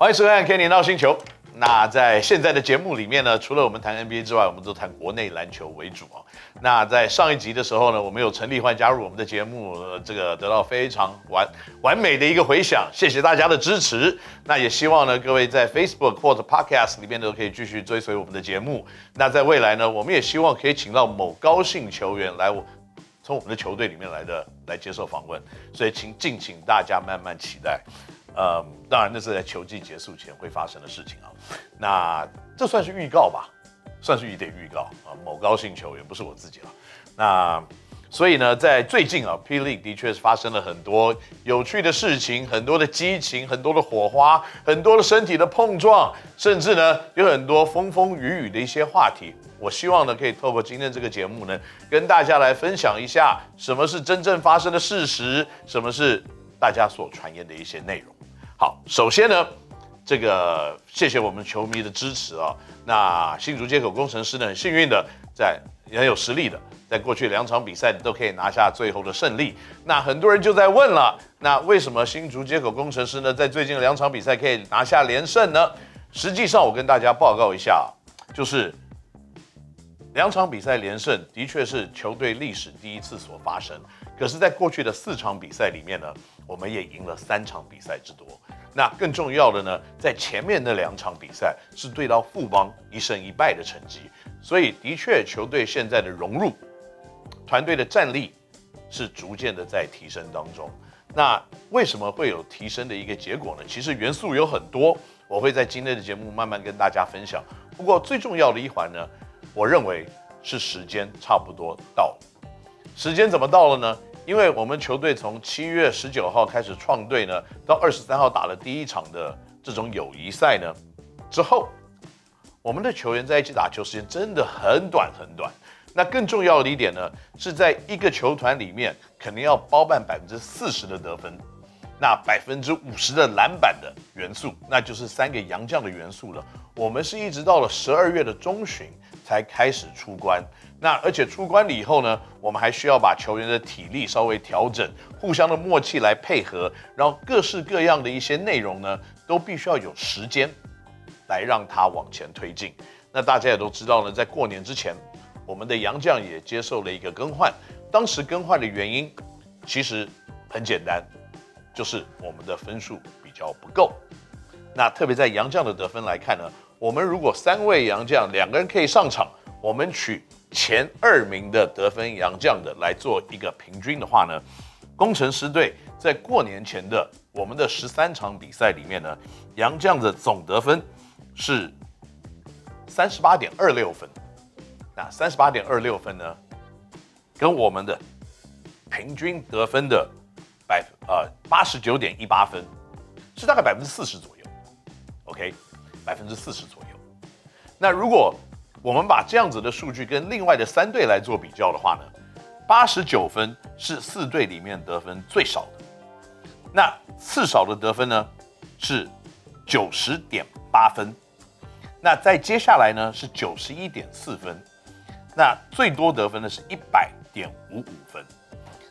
欢迎收看《Kenny NOW 星球》。那在现在的节目里面呢，除了我们谈 NBA 之外，我们都谈国内篮球为主啊。那在上一集的时候呢，我们有陈立焕加入我们的节目，这个得到非常完完美的一个回响，谢谢大家的支持。那也希望呢，各位在 Facebook 或者 Podcast 里面都可以继续追随我们的节目。那在未来呢，我们也希望可以请到某高兴球员来我从我们的球队里面来的来接受访问，所以请敬请大家慢慢期待。呃，当然那是在球季结束前会发生的事情啊。那这算是预告吧，算是一点预告啊。某高兴球员不是我自己了。那所以呢，在最近啊，P. League 的确是发生了很多有趣的事情，很多的激情，很多的火花，很多的身体的碰撞，甚至呢有很多风风雨雨的一些话题。我希望呢，可以透过今天这个节目呢，跟大家来分享一下什么是真正发生的事实，什么是大家所传言的一些内容。好，首先呢，这个谢谢我们球迷的支持啊。那新竹街口工程师呢，很幸运的在也很有实力的，在过去两场比赛都可以拿下最后的胜利。那很多人就在问了，那为什么新竹街口工程师呢，在最近两场比赛可以拿下连胜呢？实际上，我跟大家报告一下，就是两场比赛连胜的确是球队历史第一次所发生。可是，在过去的四场比赛里面呢，我们也赢了三场比赛之多。那更重要的呢，在前面那两场比赛是对到富邦一胜一败的成绩。所以，的确，球队现在的融入，团队的战力是逐渐的在提升当中。那为什么会有提升的一个结果呢？其实元素有很多，我会在今天的节目慢慢跟大家分享。不过最重要的一环呢，我认为是时间差不多到了。时间怎么到了呢？因为我们球队从七月十九号开始创队呢，到二十三号打了第一场的这种友谊赛呢，之后，我们的球员在一起打球时间真的很短很短。那更重要的一点呢，是在一个球团里面肯定要包办百分之四十的得分，那百分之五十的篮板的元素，那就是三个洋将的元素了。我们是一直到了十二月的中旬才开始出关。那而且出关了以后呢，我们还需要把球员的体力稍微调整，互相的默契来配合，然后各式各样的一些内容呢，都必须要有时间来让它往前推进。那大家也都知道呢，在过年之前，我们的杨将也接受了一个更换。当时更换的原因其实很简单，就是我们的分数比较不够。那特别在杨将的得分来看呢，我们如果三位洋将两个人可以上场，我们取。前二名的得分洋将的来做一个平均的话呢，工程师队在过年前的我们的十三场比赛里面呢，洋将的总得分是三十八点二六分。那三十八点二六分呢，跟我们的平均得分的百分呃八十九点一八分是大概百分之四十左右。OK，百分之四十左右。那如果我们把这样子的数据跟另外的三队来做比较的话呢，八十九分是四队里面得分最少的，那次少的得分呢是九十点八分，那再接下来呢是九十一点四分，那最多得分的是一百点五五分，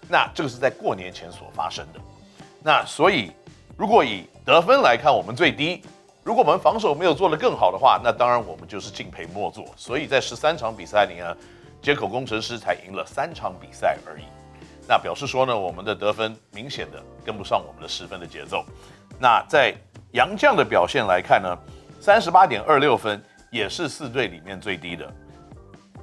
那这个是在过年前所发生的，那所以如果以得分来看，我们最低。如果我们防守没有做得更好的话，那当然我们就是敬陪末座。所以在十三场比赛里呢，接口工程师才赢了三场比赛而已。那表示说呢，我们的得分明显的跟不上我们的十分的节奏。那在杨绛的表现来看呢，三十八点二六分也是四队里面最低的。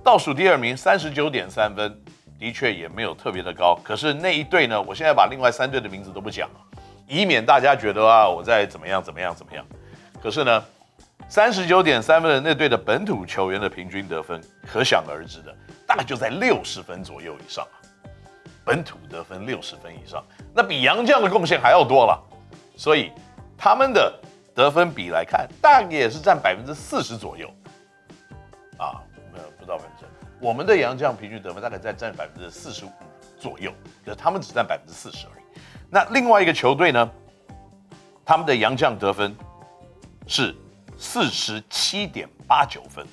倒数第二名三十九点三分，的确也没有特别的高。可是那一队呢，我现在把另外三队的名字都不讲了，以免大家觉得啊，我在怎么样怎么样怎么样。可是呢，三十九点三分的那队的本土球员的平均得分，可想而知的，大概就在六十分左右以上。本土得分六十分以上，那比洋将的贡献还要多了。所以他们的得分比来看，大概也是占百分之四十左右。啊，没有不到百分之，我们的洋将平均得分大概在占百分之四十五左右，可是他们只占百分之四十而已。那另外一个球队呢，他们的洋将得分。是四十七点八九分，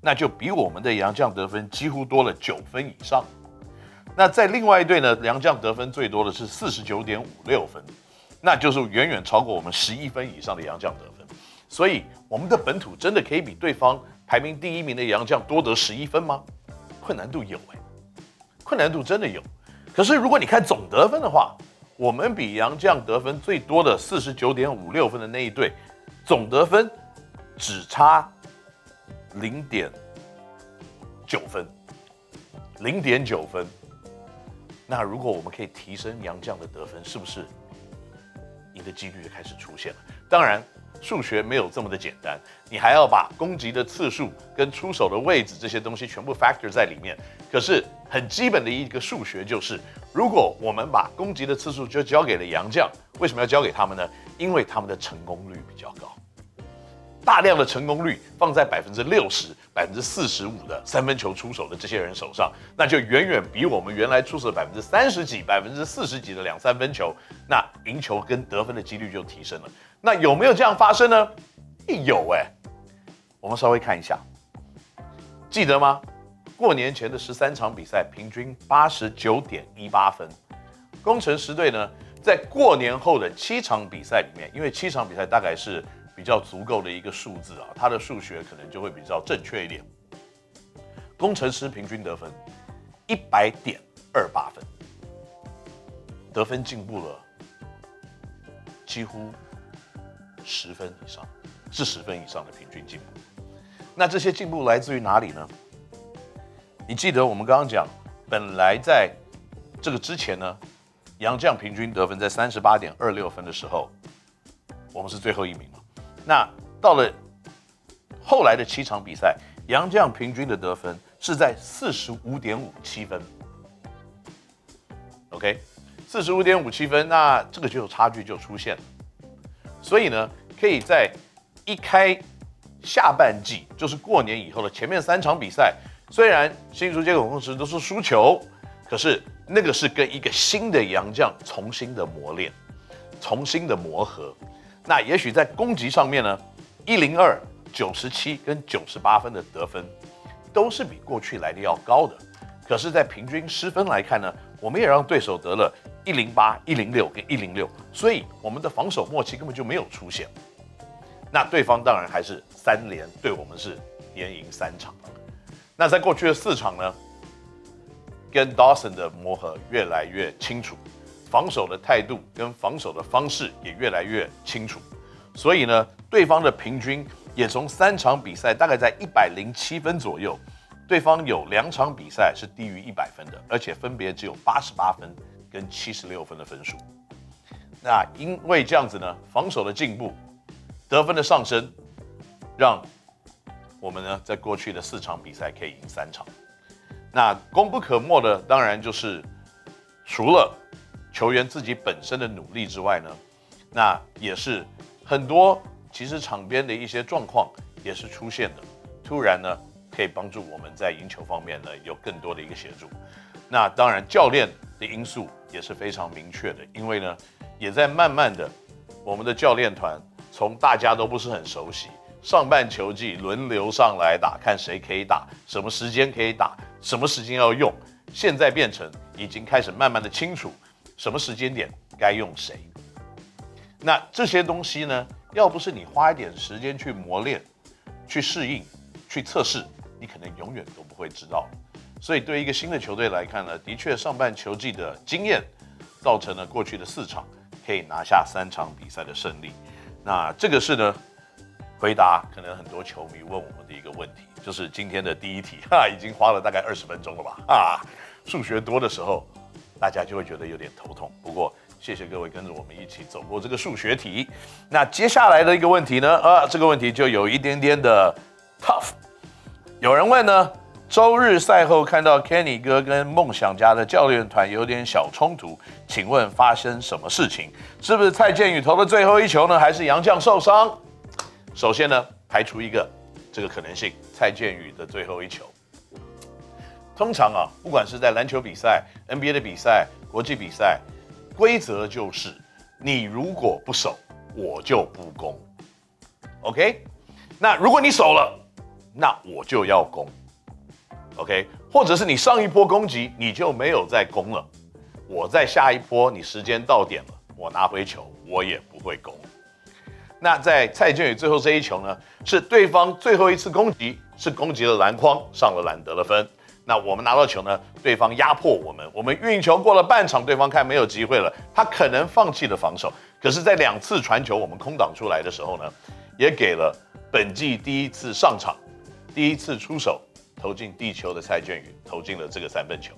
那就比我们的杨将得分几乎多了九分以上。那在另外一队呢，杨将得分最多的是四十九点五六分，那就是远远超过我们十一分以上的杨将得分。所以我们的本土真的可以比对方排名第一名的杨将多得十一分吗？困难度有哎，困难度真的有。可是如果你看总得分的话，我们比杨将得分最多的四十九点五六分的那一队，总得分只差零点九分，零点九分。那如果我们可以提升杨绛的得分，是不是赢的几率就开始出现了？当然。数学没有这么的简单，你还要把攻击的次数跟出手的位置这些东西全部 factor 在里面。可是很基本的一个数学就是，如果我们把攻击的次数就交给了杨绛，为什么要交给他们呢？因为他们的成功率比较高。大量的成功率放在百分之六十、百分之四十五的三分球出手的这些人手上，那就远远比我们原来出手百分之三十几、百分之四十几的两三分球，那赢球跟得分的几率就提升了。那有没有这样发生呢？有哎、我们稍微看一下，记得吗？过年前的十三场比赛，平均八十九点一八分。工程师队呢，在过年后的七场比赛里面，因为七场比赛大概是比较足够的一个数字啊，它的数学可能就会比较正确一点。工程师平均得分一百点二八分，得分进步了几乎。十分以上，是十分以上的平均进步。那这些进步来自于哪里呢？你记得我们刚刚讲，本来在这个之前呢，杨绛平均得分在三十八点二六分的时候，我们是最后一名。那到了后来的七场比赛，杨绛平均的得分是在四十五点五七分。OK，四十五点五七分，那这个就有差距就出现了。所以呢，可以在一开下半季，就是过年以后的前面三场比赛，虽然新竹接口攻城狮都是输球，可是那个是跟一个新的杨将重新的磨练，重新的磨合。那也许在攻击上面呢，一零二、九十七跟九十八分的得分，都是比过去来的要高的。可是，在平均失分来看呢，我们也让对手得了。一零八、一零六跟一零六，所以我们的防守默契根本就没有出现。那对方当然还是三连对我们是连赢三场。那在过去的四场呢，跟 Dawson 的磨合越来越清楚，防守的态度跟防守的方式也越来越清楚。所以呢，对方的平均也从三场比赛大概在一百零七分左右，对方有两场比赛是低于一百分的，而且分别只有八十八分。跟七十六分的分数，那因为这样子呢，防守的进步，得分的上升，让我们呢在过去的四场比赛可以赢三场。那功不可没的，当然就是除了球员自己本身的努力之外呢，那也是很多其实场边的一些状况也是出现的，突然呢可以帮助我们在赢球方面呢有更多的一个协助。那当然教练的因素。也是非常明确的，因为呢，也在慢慢的，我们的教练团从大家都不是很熟悉，上半球季轮流上来打，看谁可以打，什么时间可以打，什么时间要用，现在变成已经开始慢慢的清楚什么时间点该用谁。那这些东西呢，要不是你花一点时间去磨练、去适应、去测试，你可能永远都不会知道。所以，对于一个新的球队来看呢，的确上半球季的经验，造成了过去的四场可以拿下三场比赛的胜利。那这个是呢，回答可能很多球迷问我们的一个问题，就是今天的第一题，哈，已经花了大概二十分钟了吧？啊，数学多的时候，大家就会觉得有点头痛。不过，谢谢各位跟着我们一起走过这个数学题。那接下来的一个问题呢，啊，这个问题就有一点点的 tough。有人问呢。周日赛后看到 Kenny 哥跟梦想家的教练团有点小冲突，请问发生什么事情？是不是蔡健宇投的最后一球呢？还是杨绛受伤？首先呢，排除一个这个可能性，蔡健宇的最后一球。通常啊，不管是在篮球比赛、NBA 的比赛、国际比赛，规则就是你如果不守，我就不攻。OK？那如果你守了，那我就要攻。OK，或者是你上一波攻击你就没有再攻了，我在下一波你时间到点了，我拿回球，我也不会攻。那在蔡健宇最后这一球呢，是对方最后一次攻击，是攻击了篮筐，上了篮得了分。那我们拿到球呢，对方压迫我们，我们运球过了半场，对方看没有机会了，他可能放弃了防守。可是，在两次传球我们空档出来的时候呢，也给了本季第一次上场、第一次出手投进地球的蔡建宇投进了这个三分球。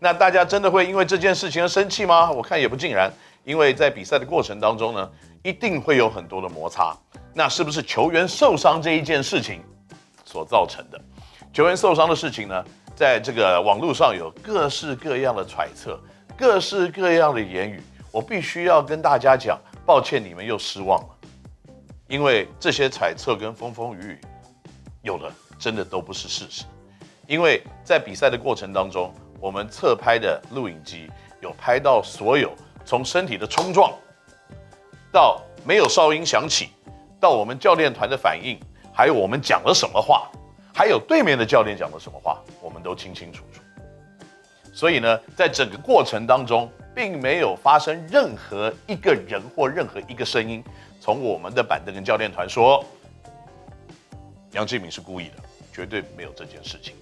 那大家真的会因为这件事情而生气吗？我看也不尽然，因为在比赛的过程当中呢，一定会有很多的摩擦。那是不是球员受伤这一件事情所造成的？球员受伤的事情呢，在这个网络上有各式各样的揣测，各式各样的言语。我必须要跟大家讲，抱歉，你们又失望了，因为这些揣测跟风风雨雨，有的真的都不是事实。因为在比赛的过程当中，我们侧拍的录影机有拍到所有从身体的冲撞，到没有哨音响起，到我们教练团的反应，还有我们讲了什么话，还有对面的教练讲了什么话，都清清楚楚。所以呢，在整个过程当中，并没有发生任何一个人或任何一个声音从我们的板凳跟教练团说杨志敏是故意的，绝对没有这件事情。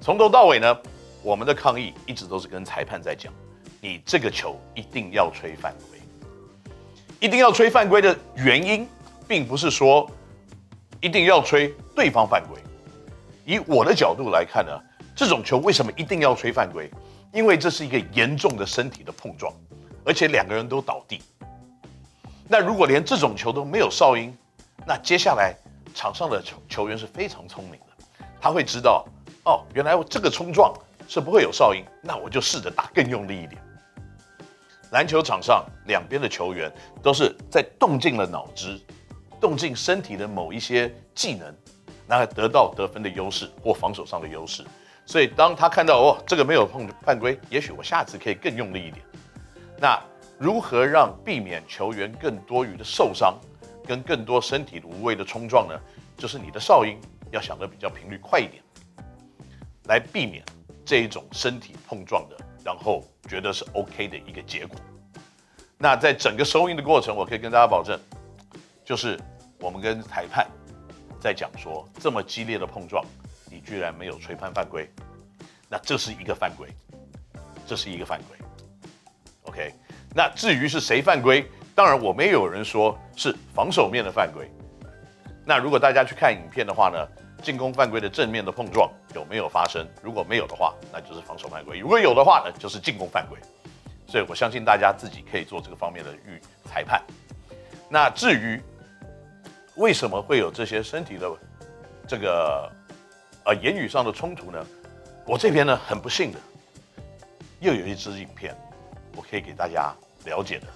从头到尾呢，我们的抗议一直都是跟裁判在讲，你这个球一定要吹犯规，一定要吹犯规的原因，并不是说一定要吹对方犯规。以我的角度来看呢，这种球为什么一定要吹犯规？因为这是一个严重的身体的碰撞，而且两个人都倒地。那如果连这种球都没有哨音，那接下来场上的球球员是非常聪明的，他会知道哦，原来这个冲撞是不会有哨音，那我就试着打更用力一点。篮球场上两边的球员都是在动尽了脑汁，动尽身体的某一些技能，那得到得分的优势或防守上的优势。所以，当他看到哦，这个没有碰犯规，也许我下次可以更用力一点。那如何让避免球员更多余的受伤，跟更多身体无谓的冲撞呢？就是你的哨音要响得比较频率快一点，来避免这一种身体碰撞的，然后觉得是 OK 的一个结果。那在整个收音的过程，我可以跟大家保证，就是我们跟裁判在讲说，这么激烈的碰撞。居然没有吹判犯规，那这是一个犯规，这是一个犯规。OK，那至于是谁犯规，当然我们也有人说是防守面的犯规。那如果大家去看影片的话呢，进攻犯规的正面的碰撞有没有发生？如果没有的话，那就是防守犯规；如果有的话呢，就是进攻犯规。所以我相信大家自己可以做这个方面的预裁判。那至于为什么会有这些身体的这个？而言语上的冲突呢，我这边呢很不幸的，又有一支影片，我可以给大家了解的，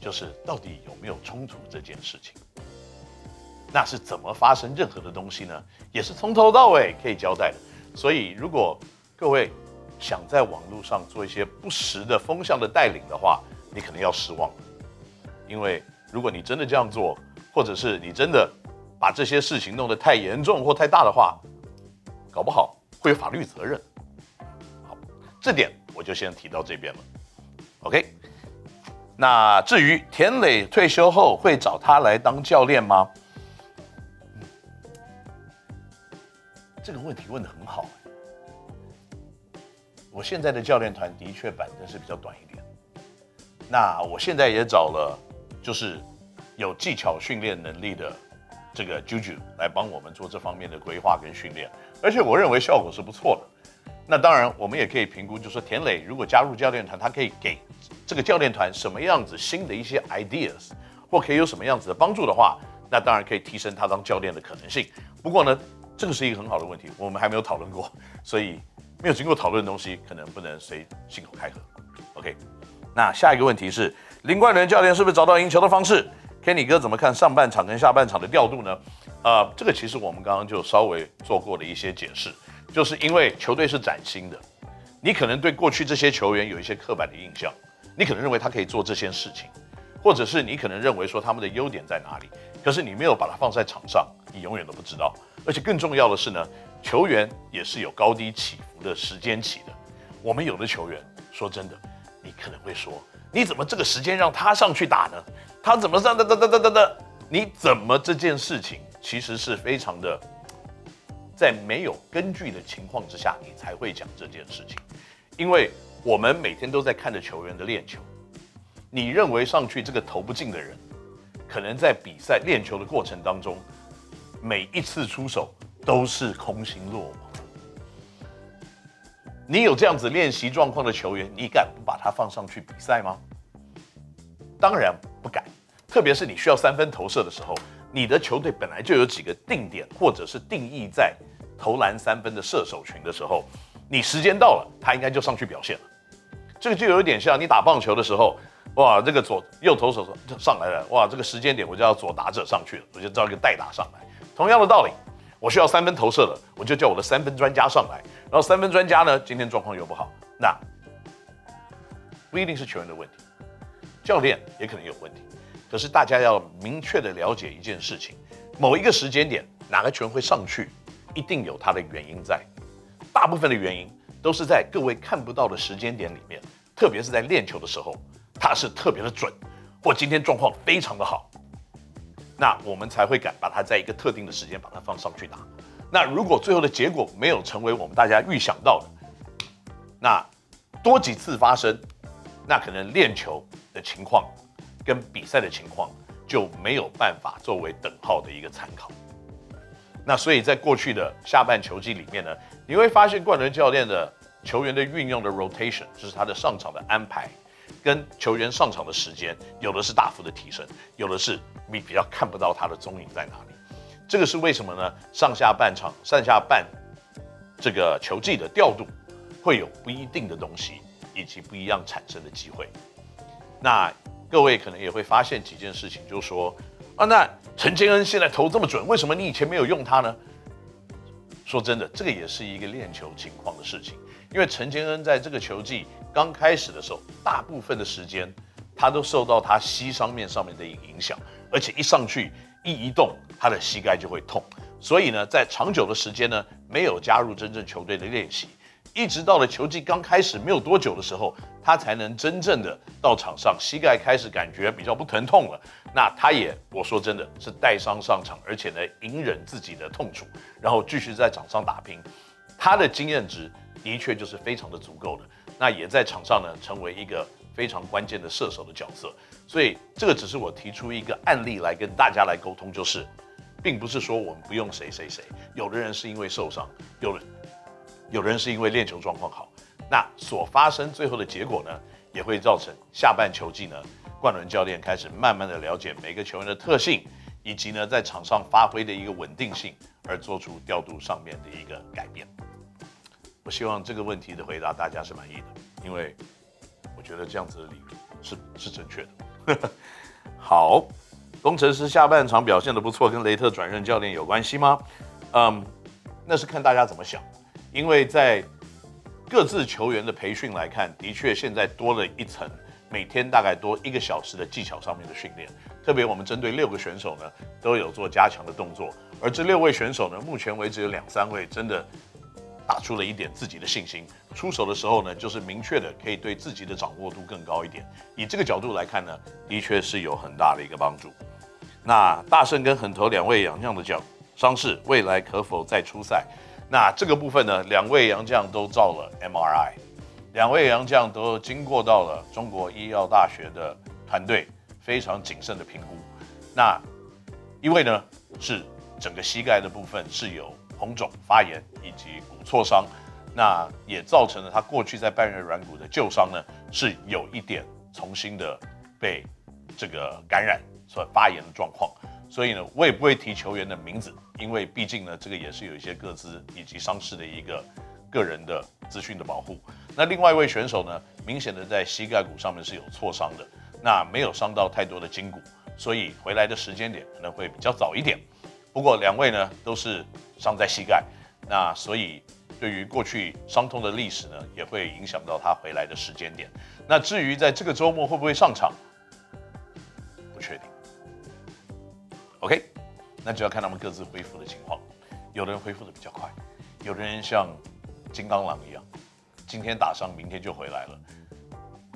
就是到底有没有冲突这件事情，那是怎么发生任何的东西呢？也是从头到尾可以交代的。所以如果各位想在网络上做一些不实的风向的带领的话，你可能要失望，因为如果你真的这样做，或者是你真的把这些事情弄得太严重或太大的话，搞不好会有法律责任。好，这点我就先提到这边了。OK，那至于田磊退休后会找他来当教练吗？这个问题问得很好。我现在的教练团的确板凳是比较短一点。那我现在也找了，就是有技巧训练能力的这个 Juju 来帮我们做这方面的规划跟训练。而且我认为效果是不错的。那当然，我们也可以评估，就是说田磊如果加入教练团，他可以给这个教练团什么样子新的一些 ideas，或可以有什么样子的帮助的话，那当然可以提升他当教练的可能性。不过呢，这个是一个很好的问题，我们还没有讨论过，所以没有经过讨论的东西，可能不能随信口开河。OK，那下一个问题是林冠伦教练是不是找到赢球的方式千里哥怎么看上半场跟下半场的调度呢？呃，这个其实我们刚刚就稍微做过了一些解释，就是因为球队是崭新的，你可能对过去这些球员有一些刻板的印象，你可能认为他可以做这些事情，或者是你可能认为说他们的优点在哪里，可是你没有把它放在场上，你永远都不知道。而且更重要的是呢，球员也是有高低起伏的时间起的。我们有的球员，说真的，你可能会说，你怎么这个时间让他上去打呢？他怎么上？哒哒哒哒哒哒？你怎么这件事情其实是非常的，在没有根据的情况之下，你才会讲这件事情。因为我们每天都在看着球员的练球，你认为上去这个投不进的人，可能在比赛练球的过程当中，每一次出手都是空心落网。你有这样子练习状况的球员，你敢不把他放上去比赛吗？当然不敢。特别是你需要三分投射的时候，你的球队本来就有几个定点，或者是定义在投篮三分的射手群的时候，你时间到了，他应该就上去表现了。这个就有点像你打棒球的时候，哇，这个左右投手上来了，哇，这个时间点我就要左打者上去了，我就叫一个代打上来。同样的道理，我需要三分投射了，我就叫我的三分专家上来。然后三分专家呢，今天状况又不好，那不一定是球员的问题，教练也可能有问题。可是大家要明确的了解一件事情，某一个时间点哪个球会上去，一定有它的原因在。大部分的原因都是在各位看不到的时间点里面，特别是在练球的时候，它是特别的准，或今天状况非常的好，那我们才会敢把它在一个特定的时间把它放上去打。那如果最后的结果没有成为我们大家预想到的，那多几次发生，那可能练球的情况。跟比赛的情况就没有办法作为等号的一个参考。那所以在过去的下半球季里面呢，你会发现冠伦教练的球员的运用的 rotation，就是他的上场的安排，跟球员上场的时间，有的是大幅的提升，有的是你比较看不到他的踪影在哪里。这个是为什么呢？上下半场、上下半这个球季的调度会有不一定的东西，以及不一样产生的机会。那。各位可能也会发现几件事情，就是说啊，那陈建恩现在投这么准，为什么你以前没有用他呢？说真的，这个也是一个练球情况的事情。因为陈建恩在这个球季刚开始的时候，大部分的时间他都受到他膝上面上面的影响，而且一上去一移动，他的膝盖就会痛。所以呢，在长久的时间呢，没有加入真正球队的练习。一直到了球季刚开始没有多久的时候，他才能真正的到场上，膝盖开始感觉比较不疼痛了。那他也，我说真的是带伤上场，而且呢，隐忍自己的痛楚，然后继续在场上打拼。他的经验值的确就是非常的足够的。那也在场上呢，成为一个非常关键的射手的角色。所以这个只是我提出一个案例来跟大家来沟通，就是，并不是说我们不用谁谁谁，有的人是因为受伤，有人。有人是因为练球状况好，那所发生最后的结果呢，也会造成下半球季呢，冠伦教练开始慢慢的了解每个球员的特性，以及呢在场上发挥的一个稳定性，而做出调度上面的一个改变。我希望这个问题的回答大家是满意的，因为我觉得这样子的理论是是正确的。好，工程师下半场表现的不错，跟雷特转任教练有关系吗？嗯，那是看大家怎么想。因为在各自球员的培训来看，的确现在多了一层，每天大概多一个小时的技巧上面的训练。特别我们针对六个选手呢，都有做加强的动作。而这六位选手呢，目前为止有两三位真的打出了一点自己的信心，出手的时候呢，就是明确的可以对自己的掌握度更高一点。以这个角度来看呢，的确是有很大的一个帮助。那大胜跟狠头两位洋将的脚伤势，未来可否再出赛？那这个部分呢，两位杨将都照了 MRI，两位杨将都经过到了中国医药大学的团队非常谨慎的评估。那一位呢是整个膝盖的部分是有红肿发炎以及骨挫伤，那也造成了他过去在半月软骨的旧伤呢是有一点重新的被这个感染所发炎的状况。所以呢，我也不会提球员的名字，因为毕竟呢，这个也是有一些各自以及伤势的一个个人的资讯的保护。那另外一位选手呢，明显的在膝盖骨上面是有挫伤的，那没有伤到太多的筋骨，所以回来的时间点可能会比较早一点。不过两位呢都是伤在膝盖，那所以对于过去伤痛的历史呢，也会影响到他回来的时间点。那至于在这个周末会不会上场，OK，那就要看他们各自恢复的情况。有的人恢复的比较快，有的人像金刚狼一样，今天打伤，明天就回来了。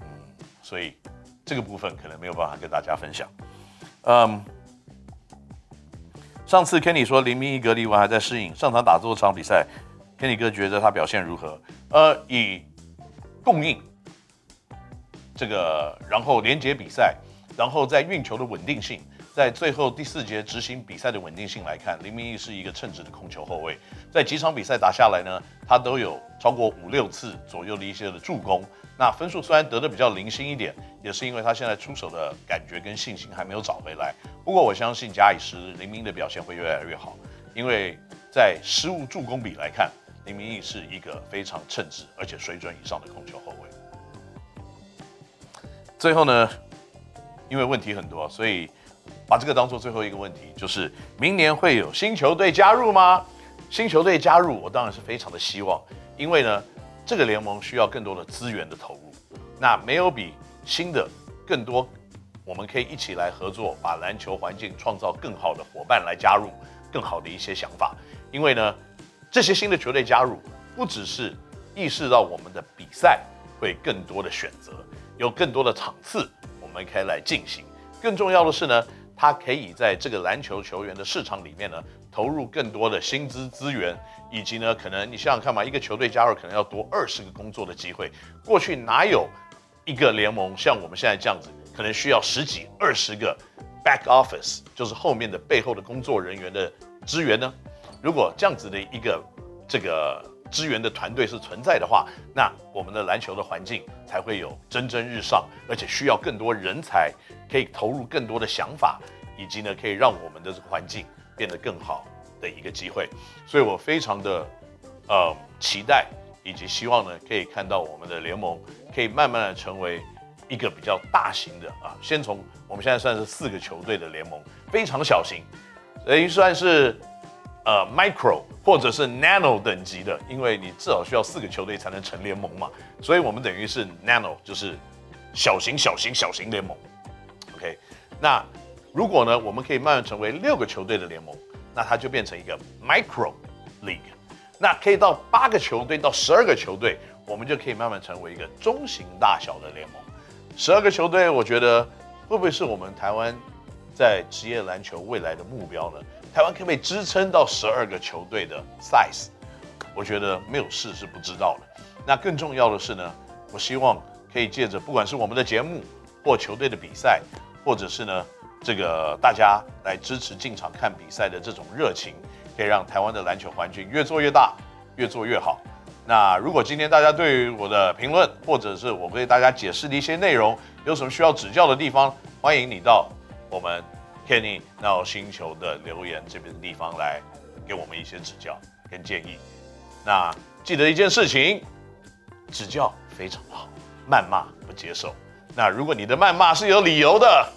嗯，所以这个部分可能没有办法跟大家分享。嗯，上次 Kenny 说林明一隔离完还在适应，上场打多场比赛，Kenny 哥觉得他表现如何？呃，以供应这个，然后连接比赛，然后在运球的稳定性。在最后第四节执行比赛的稳定性来看，林明义是一个称职的控球后卫。在几场比赛打下来呢，他都有超过五六次左右的一些的助攻。那分数虽然得的比较零星一点，也是因为他现在出手的感觉跟信心还没有找回来。不过我相信假以时日，林明义的表现会越来越好。因为在失误助攻比来看，林明义是一个非常称职而且水准以上的控球后卫。最后呢，因为问题很多，所以。把这个当做最后一个问题，就是明年会有新球队加入吗？新球队加入，我当然是非常的希望，因为呢，这个联盟需要更多的资源的投入。那没有比新的更多，我们可以一起来合作，把篮球环境创造更好的伙伴来加入，更好的一些想法。因为呢，这些新的球队加入，不只是意识到我们的比赛会更多的选择，有更多的场次我们可以来进行。更重要的是呢。他可以在这个篮球球员的市场里面呢，投入更多的薪资资源，以及呢，可能你想想看嘛，一个球队加入可能要多二十个工作的机会。过去哪有一个联盟像我们现在这样子，可能需要十几二十个 back office，就是后面的背后的工作人员的资源呢？如果这样子的一个这个支援的团队是存在的话，那我们的篮球的环境才会有蒸蒸日上，而且需要更多人才。可以投入更多的想法，以及呢，可以让我们的这个环境变得更好的一个机会。所以我非常的呃期待，以及希望呢，可以看到我们的联盟可以慢慢的成为一个比较大型的啊。先从我们现在算是四个球队的联盟，非常小型，等于算是呃 micro 或者是 nano 等级的，因为你至少需要四个球队才能成联盟嘛。所以我们等于是 nano，就是小型小型小型联盟。OK，那如果呢，我们可以慢慢成为六个球队的联盟，那它就变成一个 Micro League。那可以到八个球队到十二个球队，我们就可以慢慢成为一个中型大小的联盟。十二个球队，我觉得会不会是我们台湾在职业篮球未来的目标呢？台湾可不可以支撑到十二个球队的 size？我觉得没有试是不知道的。那更重要的是呢，我希望可以借着不管是我们的节目或球队的比赛。或者是呢，这个大家来支持进场看比赛的这种热情，可以让台湾的篮球环境越做越大，越做越好。那如果今天大家对于我的评论，或者是我为大家解释的一些内容，有什么需要指教的地方，欢迎你到我们 Kenny NOW 星球的留言这边的地方来给我们一些指教跟建议。那记得一件事情，指教非常好，谩骂不接受。那如果你的谩骂是有理由的，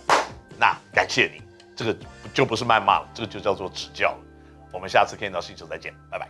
那感谢你，这个就不是谩骂了，这个就叫做指教了。我们下次 Kenny NOW 星球再见，拜拜。